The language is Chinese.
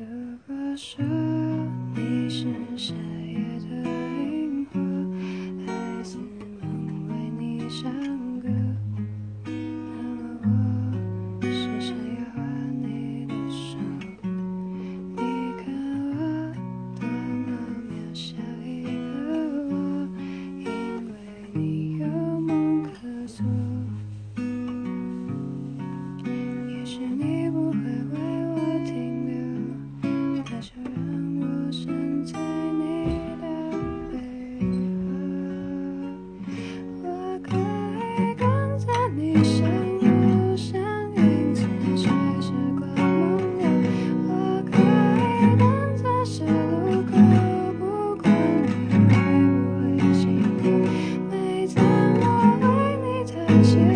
如果说你是夏夜的萤火，孩子们为你唱感谢。